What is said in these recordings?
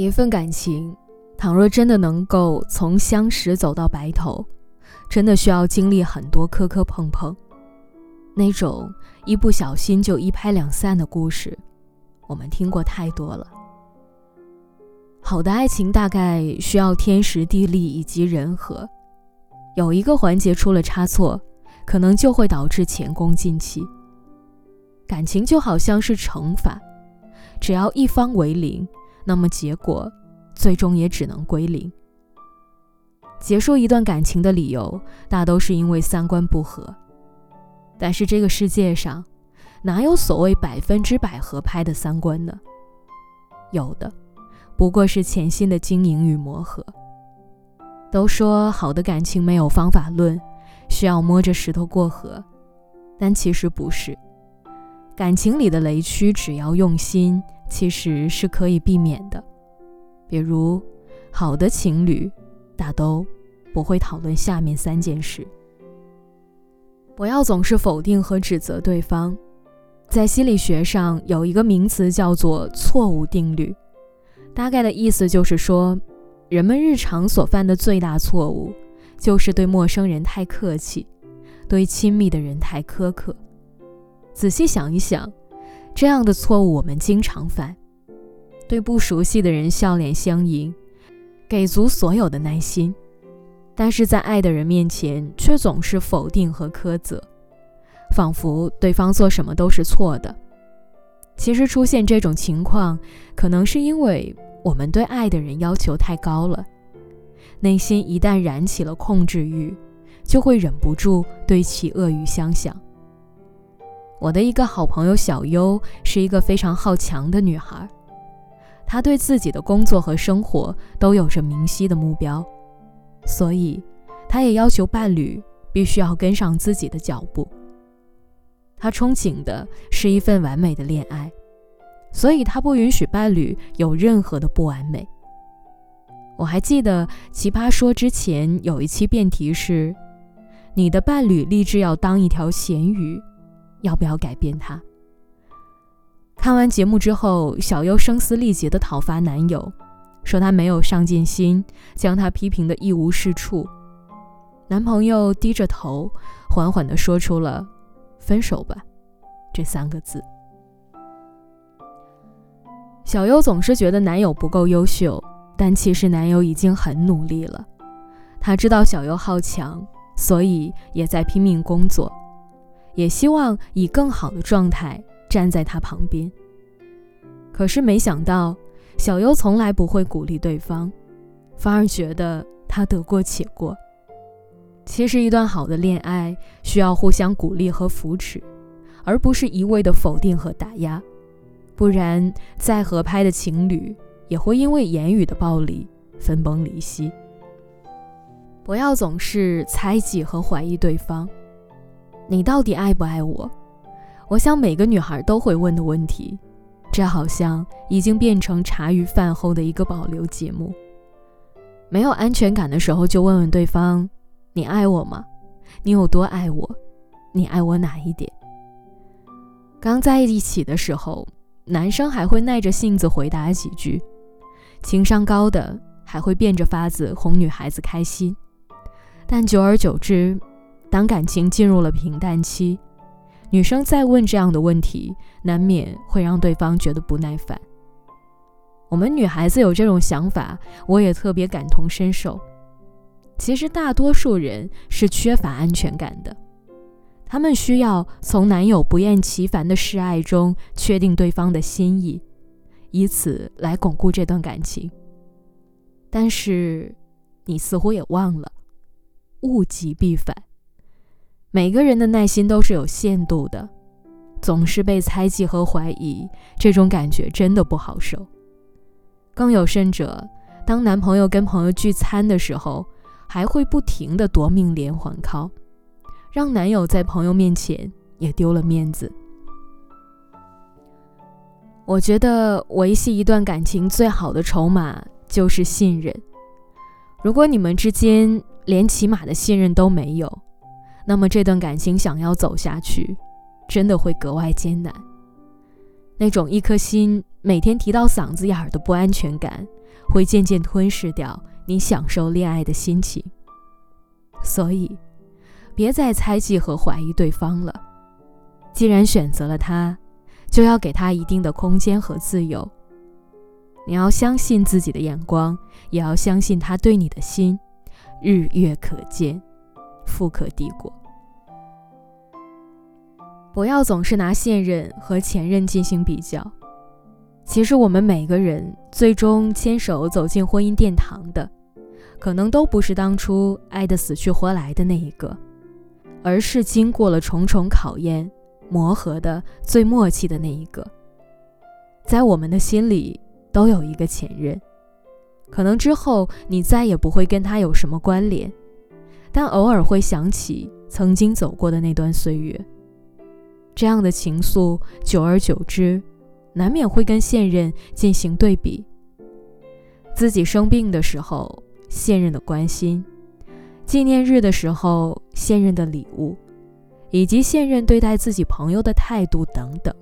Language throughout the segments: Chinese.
一份感情，倘若真的能够从相识走到白头，真的需要经历很多磕磕碰碰。那种一不小心就一拍两散的故事，我们听过太多了。好的爱情大概需要天时地利以及人和，有一个环节出了差错，可能就会导致前功尽弃。感情就好像是乘法，只要一方为零。那么结果，最终也只能归零。结束一段感情的理由，大都是因为三观不合。但是这个世界上，哪有所谓百分之百合拍的三观呢？有的，不过是潜心的经营与磨合。都说好的感情没有方法论，需要摸着石头过河，但其实不是。感情里的雷区，只要用心。其实是可以避免的，比如，好的情侣大都不会讨论下面三件事。不要总是否定和指责对方。在心理学上有一个名词叫做“错误定律”，大概的意思就是说，人们日常所犯的最大错误，就是对陌生人太客气，对亲密的人太苛刻。仔细想一想。这样的错误我们经常犯，对不熟悉的人笑脸相迎，给足所有的耐心，但是在爱的人面前却总是否定和苛责，仿佛对方做什么都是错的。其实出现这种情况，可能是因为我们对爱的人要求太高了，内心一旦燃起了控制欲，就会忍不住对其恶语相向。我的一个好朋友小优是一个非常好强的女孩，她对自己的工作和生活都有着明晰的目标，所以她也要求伴侣必须要跟上自己的脚步。她憧憬的是一份完美的恋爱，所以她不允许伴侣有任何的不完美。我还记得《奇葩说》之前有一期辩题是：你的伴侣立志要当一条咸鱼。要不要改变他？看完节目之后，小优声嘶力竭地讨伐男友，说他没有上进心，将他批评得一无是处。男朋友低着头，缓缓地说出了“分手吧”这三个字。小优总是觉得男友不够优秀，但其实男友已经很努力了。他知道小优好强，所以也在拼命工作。也希望以更好的状态站在他旁边。可是没想到，小优从来不会鼓励对方，反而觉得他得过且过。其实，一段好的恋爱需要互相鼓励和扶持，而不是一味的否定和打压。不然，再合拍的情侣也会因为言语的暴力分崩离析。不要总是猜忌和怀疑对方。你到底爱不爱我？我想每个女孩都会问的问题，这好像已经变成茶余饭后的一个保留节目。没有安全感的时候，就问问对方：“你爱我吗？你有多爱我？你爱我哪一点？”刚在一起的时候，男生还会耐着性子回答几句，情商高的还会变着法子哄女孩子开心，但久而久之。当感情进入了平淡期，女生再问这样的问题，难免会让对方觉得不耐烦。我们女孩子有这种想法，我也特别感同身受。其实大多数人是缺乏安全感的，他们需要从男友不厌其烦的示爱中确定对方的心意，以此来巩固这段感情。但是，你似乎也忘了，物极必反。每个人的耐心都是有限度的，总是被猜忌和怀疑，这种感觉真的不好受。更有甚者，当男朋友跟朋友聚餐的时候，还会不停的夺命连环 call，让男友在朋友面前也丢了面子。我觉得维系一段感情最好的筹码就是信任。如果你们之间连起码的信任都没有，那么这段感情想要走下去，真的会格外艰难。那种一颗心每天提到嗓子眼儿的不安全感，会渐渐吞噬掉你享受恋爱的心情。所以，别再猜忌和怀疑对方了。既然选择了他，就要给他一定的空间和自由。你要相信自己的眼光，也要相信他对你的心，日月可见，富可敌国。不要总是拿现任和前任进行比较。其实我们每个人最终牵手走进婚姻殿堂的，可能都不是当初爱得死去活来的那一个，而是经过了重重考验磨合的最默契的那一个。在我们的心里都有一个前任，可能之后你再也不会跟他有什么关联，但偶尔会想起曾经走过的那段岁月。这样的情愫，久而久之，难免会跟现任进行对比。自己生病的时候，现任的关心；纪念日的时候，现任的礼物，以及现任对待自己朋友的态度等等，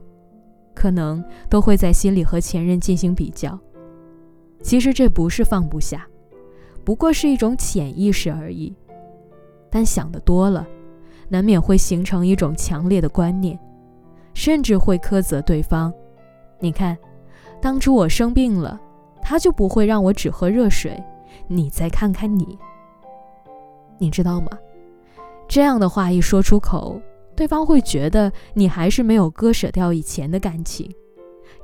可能都会在心里和前任进行比较。其实这不是放不下，不过是一种潜意识而已。但想得多了，难免会形成一种强烈的观念。甚至会苛责对方。你看，当初我生病了，他就不会让我只喝热水。你再看看你，你知道吗？这样的话一说出口，对方会觉得你还是没有割舍掉以前的感情，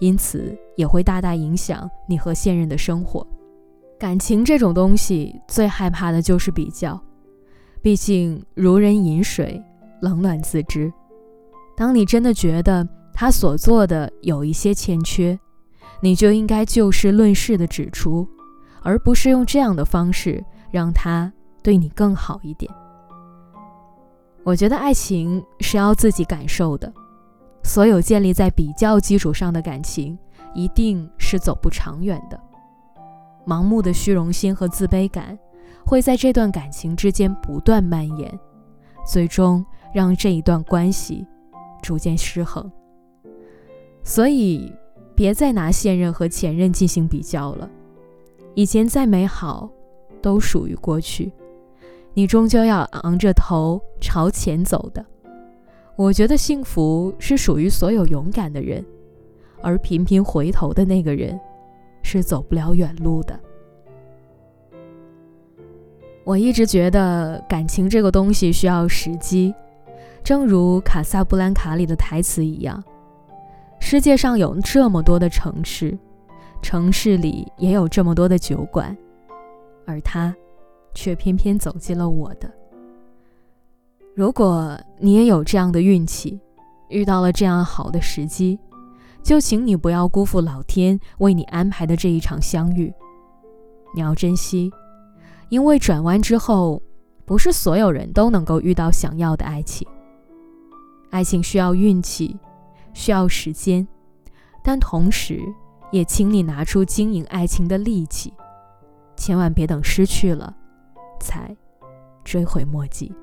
因此也会大大影响你和现任的生活。感情这种东西，最害怕的就是比较。毕竟如人饮水，冷暖自知。当你真的觉得他所做的有一些欠缺，你就应该就事论事的指出，而不是用这样的方式让他对你更好一点。我觉得爱情是要自己感受的，所有建立在比较基础上的感情，一定是走不长远的。盲目的虚荣心和自卑感，会在这段感情之间不断蔓延，最终让这一段关系。逐渐失衡，所以别再拿现任和前任进行比较了。以前再美好，都属于过去。你终究要昂着头朝前走的。我觉得幸福是属于所有勇敢的人，而频频回头的那个人，是走不了远路的。我一直觉得感情这个东西需要时机。正如《卡萨布兰卡》里的台词一样，世界上有这么多的城市，城市里也有这么多的酒馆，而他，却偏偏走进了我的。如果你也有这样的运气，遇到了这样好的时机，就请你不要辜负老天为你安排的这一场相遇。你要珍惜，因为转弯之后，不是所有人都能够遇到想要的爱情。爱情需要运气，需要时间，但同时，也请你拿出经营爱情的力气，千万别等失去了，才追悔莫及。